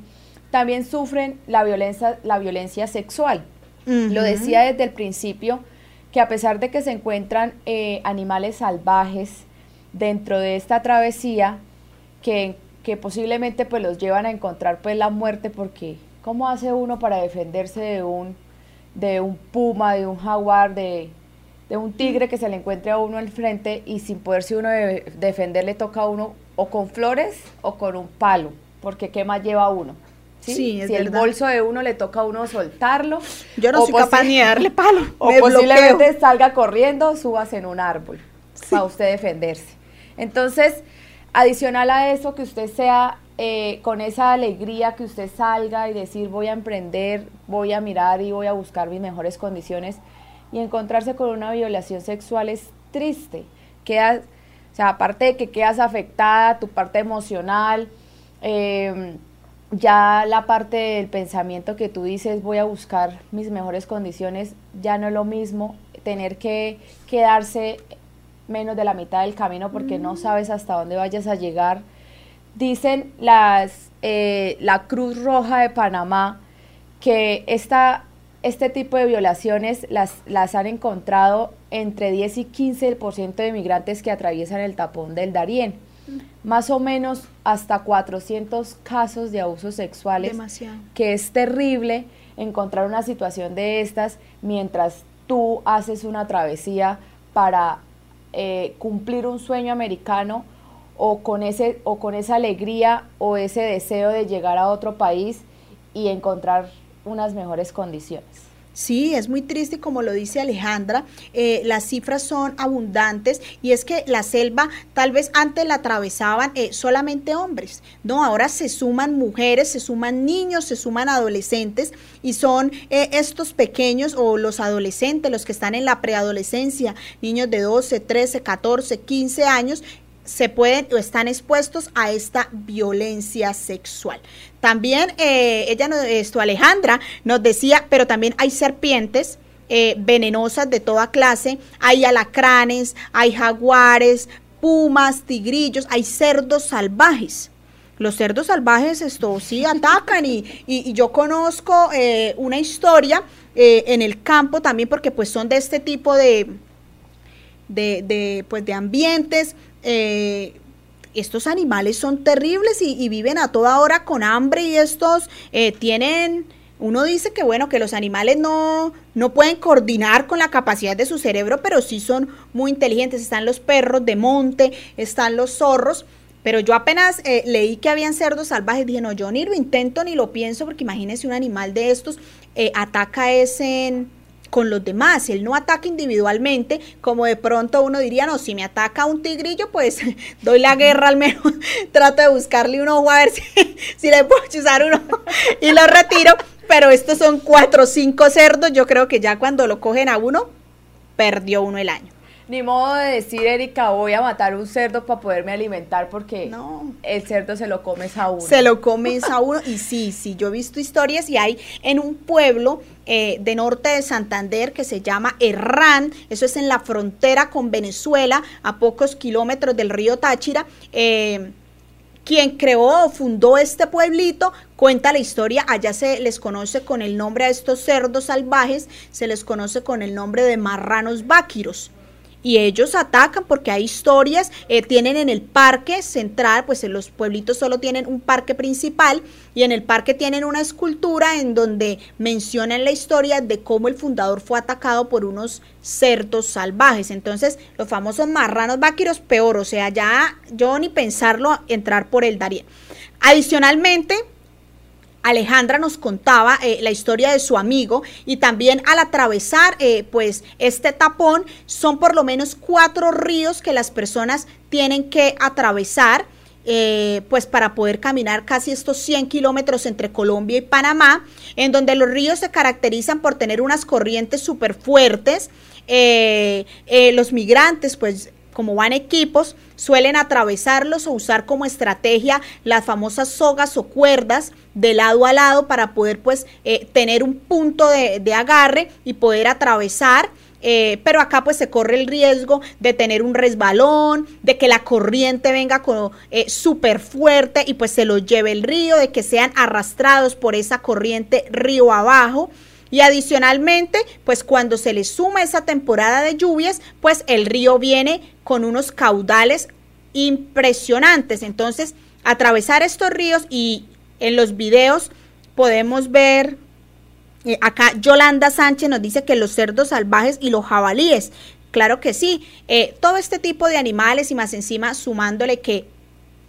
también sufren la violencia, la violencia sexual. Lo decía desde el principio, que a pesar de que se encuentran eh, animales salvajes dentro de esta travesía, que, que posiblemente pues los llevan a encontrar pues la muerte porque ¿Cómo hace uno para defenderse de un, de un puma, de un jaguar, de, un tigre que se le encuentre a uno al frente y sin poderse uno defender le toca a uno o con flores o con un palo? Porque ¿qué más lleva uno? ¿Sí? si el bolso de uno le toca a uno soltarlo. Yo no soy capaz ni de darle palo. O posiblemente salga corriendo, subas en un árbol para usted defenderse. Entonces, adicional a eso, que usted sea eh, con esa alegría que usted salga y decir voy a emprender, voy a mirar y voy a buscar mis mejores condiciones y encontrarse con una violación sexual es triste. Quedas, o sea, aparte de que quedas afectada, tu parte emocional, em, ya la parte del pensamiento que tú dices voy a buscar mis mejores condiciones, ya no es lo mismo tener que quedarse menos de la mitad del camino porque no mm. sabes hasta dónde vayas a llegar Dicen las, eh, la Cruz Roja de Panamá que esta, este tipo de violaciones las, las han encontrado entre 10 y 15% de migrantes que atraviesan el tapón del Darién. Más o menos hasta 400 casos de abusos sexuales. Demasiado. Que es terrible encontrar una situación de estas mientras tú haces una travesía para eh, cumplir un sueño americano o con, ese, o con esa alegría o ese deseo de llegar a otro país y encontrar unas mejores condiciones. Sí, es muy triste como lo dice Alejandra, eh, las cifras son abundantes y es que la selva tal vez antes la atravesaban eh, solamente hombres, no, ahora se suman mujeres, se suman niños, se suman adolescentes y son eh, estos pequeños o los adolescentes, los que están en la preadolescencia, niños de 12, 13, 14, 15 años se pueden o están expuestos a esta violencia sexual. También eh, ella, esto Alejandra, nos decía, pero también hay serpientes eh, venenosas de toda clase, hay alacranes, hay jaguares, pumas, tigrillos, hay cerdos salvajes. Los cerdos salvajes esto sí atacan y, y, yo conozco eh, una historia en el campo también porque pues son de este tipo de, de, de, pues, de ambientes eh, estos animales son terribles y, viven a toda hora con hambre y estos eh, tienen, uno dice que bueno, que los animales no, no pueden coordinar con la capacidad de su cerebro, pero sí son muy inteligentes. Están los perros de monte, están los zorros. Pero yo apenas eh, leí que habían cerdos salvajes, dije, no, yo ni lo intento ni lo pienso, porque imagínese un animal de estos ataca ese con los demás. Él no ataca individualmente, como de pronto uno diría, no, si me ataca un tigrillo, pues doy la guerra al menos, trato de buscarle un ojo a ver si, si le puedo chuzar uno y lo retiro. Pero estos son cuatro o cinco cerdos, yo creo que ya cuando lo cogen a uno, perdió uno el año. Ni modo de decir, Erika, voy a matar un cerdo para poderme alimentar porque no. el cerdo se lo comes a uno. Se lo comes a uno y sí, sí, yo he visto historias y hay en un pueblo eh, de norte de Santander que se llama Herrán, eso es en la frontera con Venezuela, a pocos kilómetros del río Táchira. Eh, quien creó o fundó este pueblito cuenta la historia, allá se les conoce con el nombre a estos cerdos salvajes, se les conoce con el nombre de marranos váquiros y ellos atacan porque hay historias, eh, tienen en el parque central, pues en los pueblitos solo tienen un parque principal y en el parque tienen una escultura en donde mencionan la historia de cómo el fundador fue atacado por unos cerdos salvajes. Entonces, los famosos marranos vaqueros, peor, o sea, ya yo ni pensarlo entrar por el Darién. Adicionalmente, Alejandra nos contaba eh, la historia de su amigo y también al atravesar eh, pues este tapón son por lo menos cuatro ríos que las personas tienen que atravesar eh, pues para poder caminar casi estos 100 kilómetros entre Colombia y Panamá, en donde los ríos se caracterizan por tener unas corrientes súper fuertes. los migrantes pues como van equipos, suelen atravesarlos o usar como estrategia las famosas sogas o cuerdas de lado a lado para poder pues eh, tener un punto de, agarre y poder atravesar. Eh, pero acá pues se corre el riesgo de tener un resbalón, de que la corriente venga eh, súper fuerte y pues se lo lleve el río, de que sean arrastrados por esa corriente río abajo. Y adicionalmente, pues cuando se le suma esa temporada de lluvias, pues el río viene con unos caudales impresionantes. Entonces, atravesar estos ríos y en los videos podemos ver eh, acá Yolanda Sánchez nos dice que los cerdos salvajes y los jabalíes. Claro que sí, eh, todo este tipo de animales y más encima sumándole que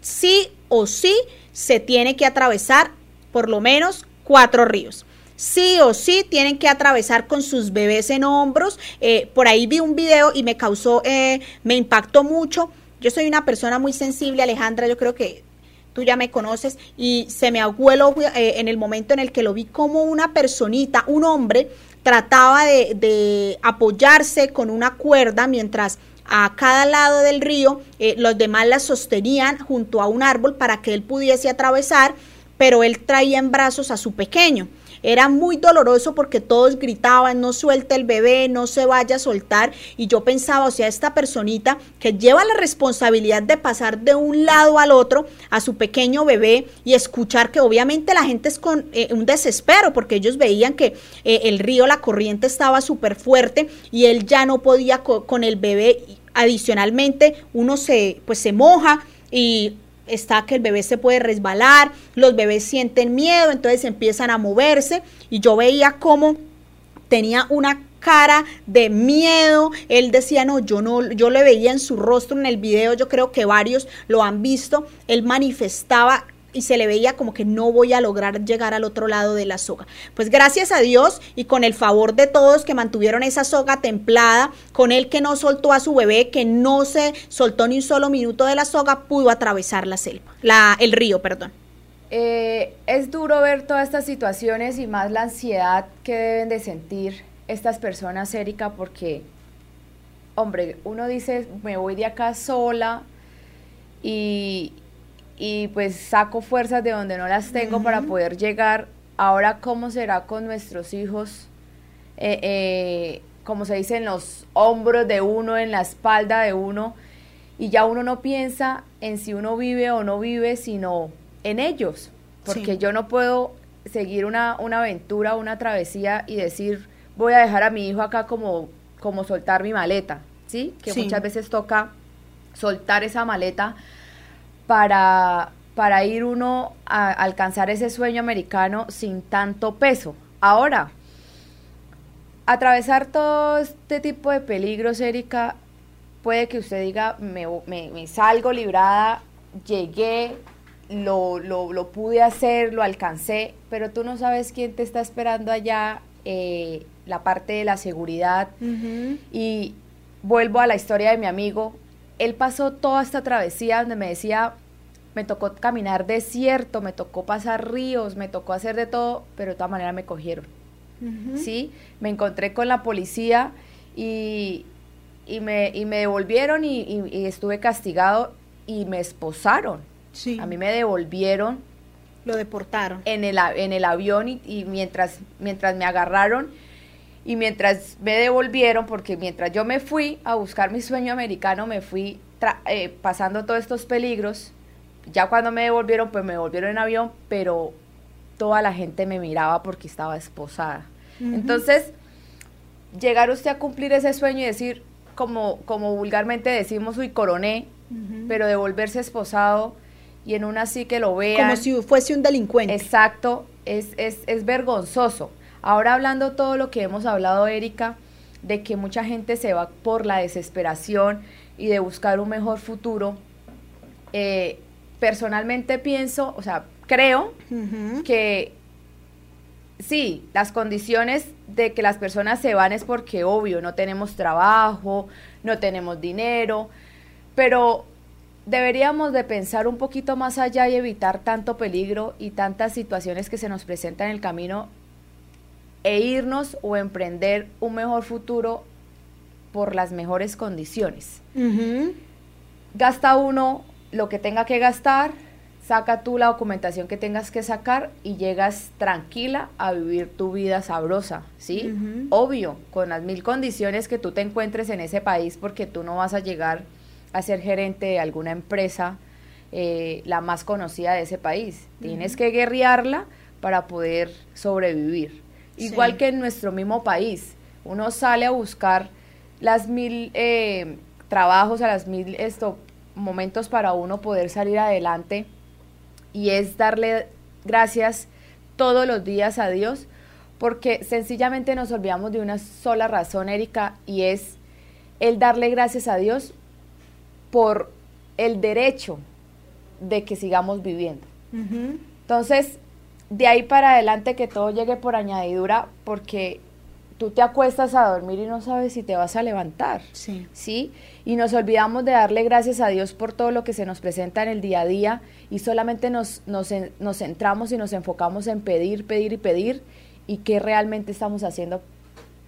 sí o sí se tiene que atravesar por lo menos cuatro ríos sí o sí tienen que atravesar con sus bebés en hombros. Eh, por ahí vi un video y me causó, eh, me impactó mucho. Yo soy una persona muy sensible, Alejandra, yo creo que tú ya me conoces y se me abuelo eh, en el momento en el que lo vi como una personita, un hombre, trataba de, de apoyarse con una cuerda mientras a cada lado del río los demás la sostenían junto a un árbol para que él pudiese atravesar, pero él traía en brazos a su pequeño. Era muy doloroso porque todos gritaban, no suelte el bebé, no se vaya a soltar. Y yo pensaba, o sea, esta personita que lleva la responsabilidad de pasar de un lado al otro a su pequeño bebé y escuchar que obviamente la gente es con eh, un desespero porque ellos veían que eh, el río, la corriente estaba súper fuerte y él ya no podía con el bebé. Adicionalmente, uno se, pues se moja y está que el bebé se puede resbalar, los bebés sienten miedo, entonces empiezan a moverse y yo veía cómo tenía una cara de miedo. Él decía, no, yo no, yo le veía en su rostro en el video, yo creo que varios lo han visto. Él manifestaba y se le veía como que no voy a lograr llegar al otro lado de la soga. Pues gracias a Dios y con el favor de todos que mantuvieron esa soga templada, con él que no soltó a su bebé, que no se soltó ni un solo minuto de la soga, pudo atravesar la selva, la, el río, perdón. Eh, es duro ver todas estas situaciones y más la ansiedad que deben de sentir estas personas, Erika, porque, hombre, uno dice, me voy de acá sola y, y pues saco fuerzas de donde no las tengo para poder llegar. Ahora, ¿cómo será con nuestros hijos? Eh, eh, como se dice, en los hombros de uno, en la espalda de uno, y ya uno no piensa en si uno vive o no vive, sino en ellos, porque yo no puedo seguir una, una aventura, una travesía y decir, voy a dejar a mi hijo acá como, como soltar mi maleta, ¿sí? Que muchas veces toca soltar esa maleta para, para ir uno a alcanzar ese sueño americano sin tanto peso. Ahora, atravesar todo este tipo de peligros, Erika, puede que usted diga, me, me, salgo librada, llegué, lo, lo, pude hacer, lo alcancé, pero tú no sabes quién te está esperando allá eh, la parte de la seguridad. Y vuelvo a la historia de mi amigo. Él pasó toda esta travesía donde me decía, me tocó caminar desierto, me tocó pasar ríos, me tocó hacer de todo, pero de todas maneras me cogieron. ¿Sí? Me encontré con la policía y, y, me, y me devolvieron y, estuve castigado y me esposaron. Sí. A mí me devolvieron. Lo deportaron. En el, en el avión y, mientras, mientras me agarraron y mientras me devolvieron, porque mientras yo me fui a buscar mi sueño americano, me fui eh, pasando todos estos peligros. Ya cuando me devolvieron, pues me devolvieron en avión, pero toda la gente me miraba porque estaba esposada. Entonces, llegar usted a cumplir ese sueño y decir, como, como vulgarmente decimos, uy, coroné, pero de volverse esposado y en una así que lo vean. Como si fuese un delincuente. Exacto, es, es, es vergonzoso. Ahora hablando todo lo que hemos hablado, Erika, de que mucha gente se va por la desesperación y de buscar un mejor futuro, eh, personalmente pienso, o sea, creo que sí, las condiciones de que las personas se van es porque, obvio, no tenemos trabajo, no tenemos dinero, pero deberíamos de pensar un poquito más allá y evitar tanto peligro y tantas situaciones que se nos presentan en el camino e irnos o emprender un mejor futuro por las mejores condiciones. Gasta uno lo que tenga que gastar, saca tú la documentación que tengas que sacar y llegas tranquila a vivir tu vida sabrosa, ¿sí? Obvio, con las mil condiciones que tú te encuentres en ese país, porque tú no vas a llegar a ser gerente de alguna empresa, eh, la más conocida de ese país. Tienes que guerrearla para poder sobrevivir. Igual que en nuestro mismo país, uno sale a buscar las mil eh, trabajos, a las mil esto, momentos para uno poder salir adelante y es darle gracias todos los días a Dios, porque sencillamente nos olvidamos de una sola razón, Erika, y es el darle gracias a Dios por el derecho de que sigamos viviendo. Entonces, de ahí para adelante que todo llegue por añadidura, porque tú te acuestas a dormir y no sabes si te vas a levantar. Sí. ¿Sí? Y nos olvidamos de darle gracias a Dios por todo lo que se nos presenta en el día a día y solamente nos, nos, nos centramos y nos enfocamos en pedir, pedir y pedir y qué realmente estamos haciendo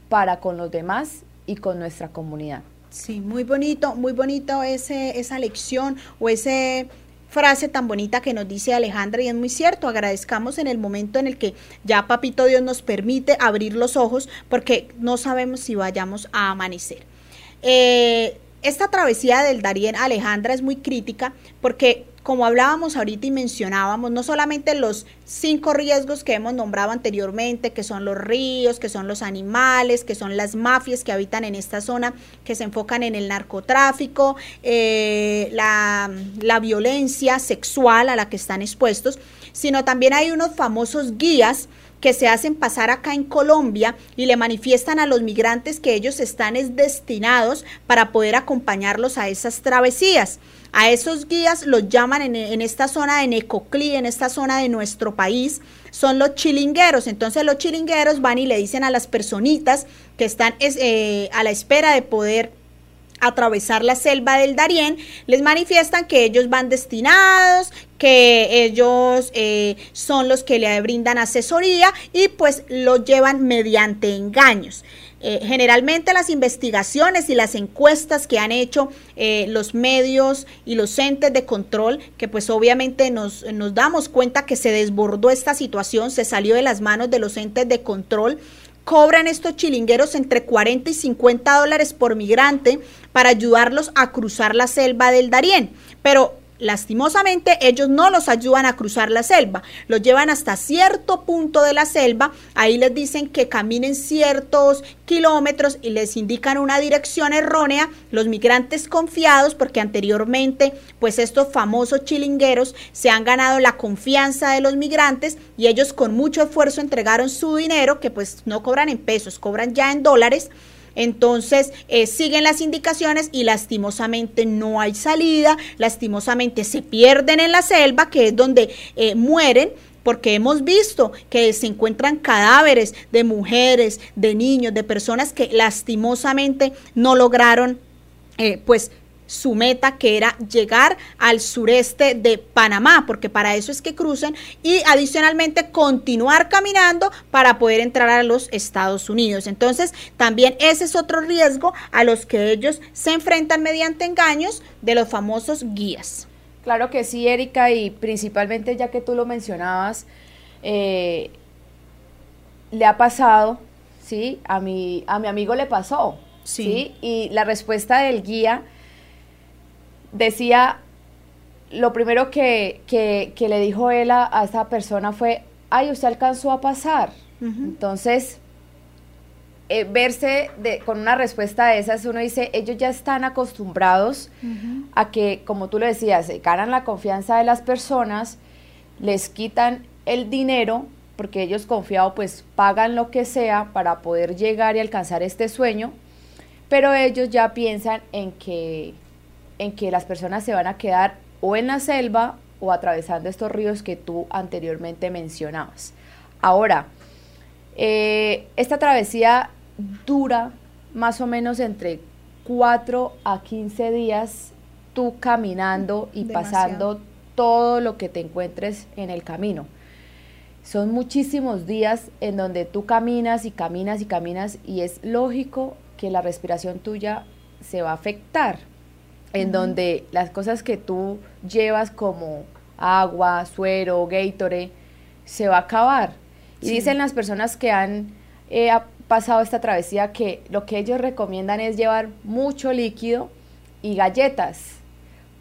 para con los demás y con nuestra comunidad. Sí, muy bonito, muy bonito ese, esa lección o ese frase tan bonita que nos dice Alejandra y es muy cierto, agradezcamos en el momento en el que ya Papito Dios nos permite abrir los ojos porque no sabemos si vayamos a amanecer. Eh, esta travesía del Darién Alejandra es muy crítica porque como hablábamos ahorita y mencionábamos, no solamente los cinco riesgos que hemos nombrado anteriormente, que son los ríos, que son los animales, que son las mafias que habitan en esta zona, que se enfocan en el narcotráfico, eh, la, la violencia sexual a la que están expuestos, sino también hay unos famosos guías que se hacen pasar acá en Colombia y le manifiestan a los migrantes que ellos están destinados para poder acompañarlos a esas travesías. A esos guías los llaman en, esta zona de Necoclí, en esta zona de nuestro país, son los chilingueros. Entonces los chilingueros van y le dicen a las personitas que están eh, a la espera de poder atravesar la selva del Darién, les manifiestan que ellos van destinados, que ellos eh, son los que le brindan asesoría y pues lo llevan mediante engaños. Eh, generalmente las investigaciones y las encuestas que han hecho eh, los medios y los entes de control, que pues obviamente nos, damos cuenta que se desbordó esta situación, se salió de las manos de los entes de control, cobran estos chilingueros entre 40 y 50 dólares por migrante para ayudarlos a cruzar la selva del Darién. Pero Lastimosamente, ellos no los ayudan a cruzar la selva, los llevan hasta cierto punto de la selva, ahí les dicen que caminen ciertos kilómetros y les indican una dirección errónea, los migrantes confiados, porque anteriormente, pues estos famosos chilingueros se han ganado la confianza de los migrantes y ellos con mucho esfuerzo entregaron su dinero, que pues no cobran en pesos, cobran ya en dólares, entonces, eh, siguen las indicaciones y lastimosamente no hay salida, lastimosamente se pierden en la selva, que es donde eh, mueren porque hemos visto que se encuentran cadáveres de mujeres, de niños, de personas que lastimosamente no lograron eh, pues su meta que era llegar al sureste de Panamá, porque para eso es que crucen y adicionalmente continuar caminando para poder entrar a los Estados Unidos. Entonces, también ese es otro riesgo a los que ellos se enfrentan mediante engaños de los famosos guías. Claro que sí, Erika, y principalmente ya que tú lo mencionabas, eh, le ha pasado, ¿sí? A mi, a mi amigo le pasó, ¿sí? Y la respuesta del guía decía, lo primero que, que, le dijo él a, esa persona fue, ay, usted alcanzó a pasar. Entonces, eh, verse de, con una respuesta de esas, uno dice, ellos ya están acostumbrados a que, como tú le decías, ganan la confianza de las personas, les quitan el dinero, porque ellos confiados pues pagan lo que sea para poder llegar y alcanzar este sueño, pero ellos ya piensan en que en que las personas se van a quedar o en la selva o atravesando estos ríos que tú anteriormente mencionabas. Ahora, eh, esta travesía dura más o menos entre 4 a 15 días tú caminando y pasando todo lo que te encuentres en el camino. Son muchísimos días en donde tú caminas y caminas y caminas y es lógico que la respiración tuya se va a afectar en donde las cosas que tú llevas como agua, suero, Gatorade, se va a acabar. Y dicen las personas que han eh, pasado esta travesía que lo que ellos recomiendan es llevar mucho líquido y galletas,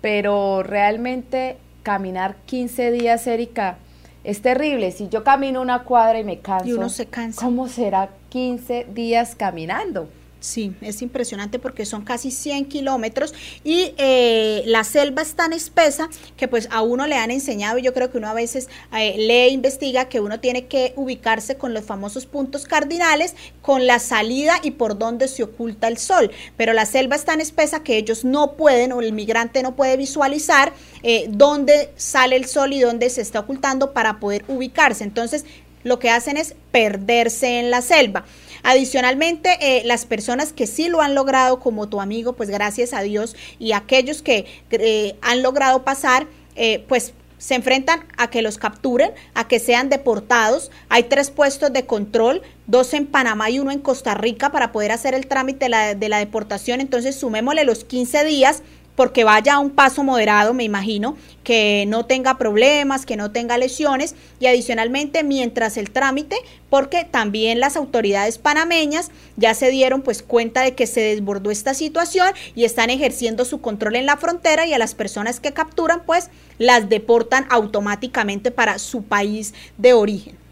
pero realmente caminar 15 días, Erika, es terrible. Si yo camino una cuadra y me canso, y uno se cansa. ¿cómo será 15 días caminando? Sí, es impresionante porque son casi 100 kilómetros y eh, la selva es tan espesa que pues a uno le han enseñado y yo creo que uno a veces eh, lee, investiga que uno tiene que ubicarse con los famosos puntos cardinales, con la salida y por dónde se oculta el sol. Pero la selva es tan espesa que ellos no pueden o el migrante no puede visualizar eh, dónde sale el sol y dónde se está ocultando para poder ubicarse. Entonces lo que hacen es perderse en la selva. Adicionalmente, eh, las personas que sí lo han logrado, como tu amigo, pues gracias a Dios, y aquellos que eh, han logrado pasar, eh, pues se enfrentan a que los capturen, a que sean deportados. Hay tres puestos de control, dos en Panamá y uno en Costa Rica para poder hacer el trámite de la, de la deportación. Entonces sumémosle los 15 días porque vaya a un paso moderado, me imagino, que no tenga problemas, que no tenga lesiones y adicionalmente mientras el trámite, porque también las autoridades panameñas ya se dieron pues cuenta de que se desbordó esta situación y están ejerciendo su control en la frontera y a las personas que capturan pues las deportan automáticamente para su país de origen.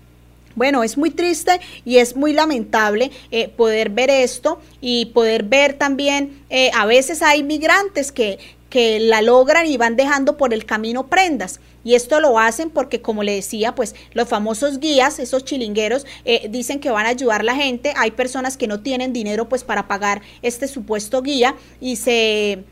Bueno, es muy triste y es muy lamentable eh, poder ver esto y poder ver también, eh, a veces hay migrantes que, que la logran y van dejando por el camino prendas. Y esto lo hacen porque, como le decía, pues los famosos guías, esos chilingueros, eh, dicen que van a ayudar a la gente. Hay personas que no tienen dinero pues para pagar este supuesto guía y se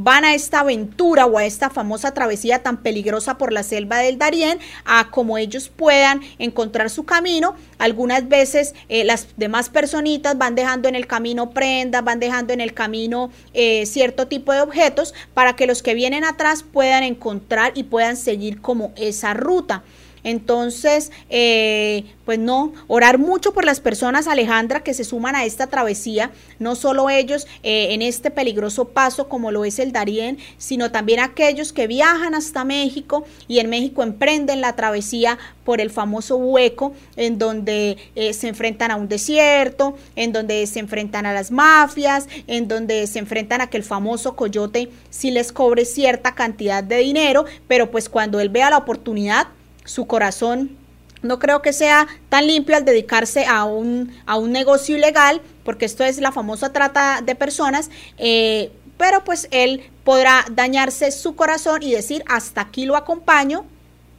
van a esta aventura o a esta famosa travesía tan peligrosa por la selva del Darién a como ellos puedan encontrar su camino. Algunas veces eh, las demás personitas van dejando en el camino prendas, van dejando en el camino eh, cierto tipo de objetos para que los que vienen atrás puedan encontrar y puedan seguir como esa ruta. Entonces, eh, pues no, orar mucho por las personas, Alejandra, que se suman a esta travesía, no solo ellos eh, en este peligroso paso como lo es el Darién, sino también aquellos que viajan hasta México y en México emprenden la travesía por el famoso hueco en donde eh, se enfrentan a un desierto, en donde se enfrentan a las mafias, en donde se enfrentan a que el famoso coyote sí les cobre cierta cantidad de dinero, pero pues cuando él vea la oportunidad, su corazón. No creo que sea tan limpio al dedicarse a un, a un negocio ilegal, porque esto es la famosa trata de personas, eh, pero pues él podrá dañarse su corazón y decir, hasta aquí lo acompaño,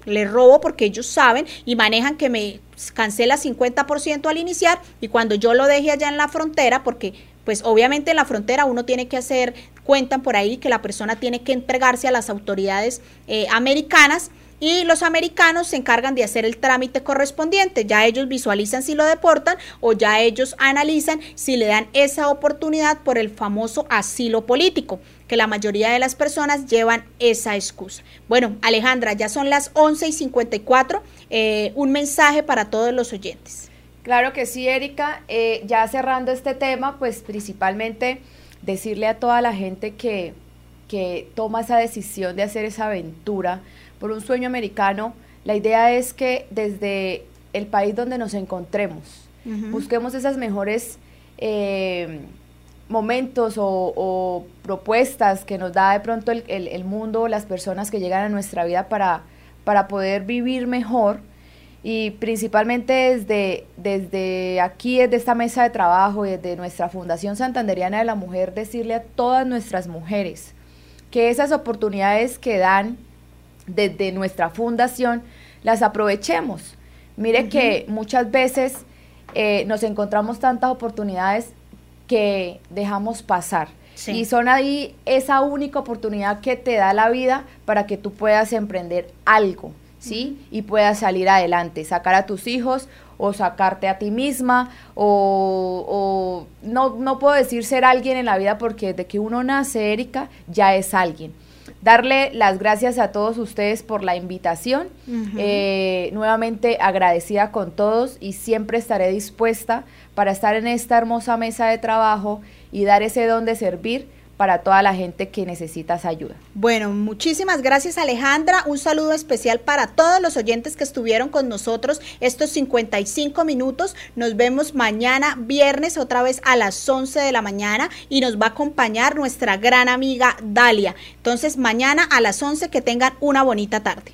le robo porque ellos saben y manejan que me cancela 50% al iniciar y cuando yo lo deje allá en la frontera, porque pues obviamente en la frontera uno tiene que hacer, cuentan por ahí que la persona tiene que entregarse a las autoridades eh, americanas, y los americanos se encargan de hacer el trámite correspondiente. Ya ellos visualizan si lo deportan o ya ellos analizan si le dan esa oportunidad por el famoso asilo político que la mayoría de las personas llevan esa excusa. Bueno, Alejandra, ya son las 11 y 54. Eh, un mensaje para todos los oyentes. Claro que sí, Erika. Eh, ya cerrando este tema, pues principalmente decirle a toda la gente que, que toma esa decisión de hacer esa aventura por un sueño americano, la idea es que desde el país donde nos encontremos, busquemos esas mejores eh, momentos o, propuestas que nos da de pronto el, el, mundo, las personas que llegan a nuestra vida para, para poder vivir mejor. Y principalmente desde, desde aquí, desde esta mesa de trabajo, desde nuestra Fundación Santanderiana de la Mujer, decirle a todas nuestras mujeres que esas oportunidades que dan desde nuestra fundación las aprovechemos. Mire que muchas veces eh, nos encontramos tantas oportunidades que dejamos pasar. Y son ahí esa única oportunidad que te da la vida para que tú puedas emprender algo, ¿sí? Y puedas salir adelante, sacar a tus hijos o sacarte a ti misma o, no, no puedo decir ser alguien en la vida porque de que uno nace, Erika, ya es alguien darle las gracias a todos ustedes por la invitación. Eh, nuevamente agradecida con todos y siempre estaré dispuesta para estar en esta hermosa mesa de trabajo y dar ese don de servir para toda la gente que necesita esa ayuda. Bueno, muchísimas gracias Alejandra. Un saludo especial para todos los oyentes que estuvieron con nosotros estos 55 minutos. Nos vemos mañana viernes otra vez a las 11 de la mañana y nos va a acompañar nuestra gran amiga Dalia. Entonces mañana a las 11 que tengan una bonita tarde.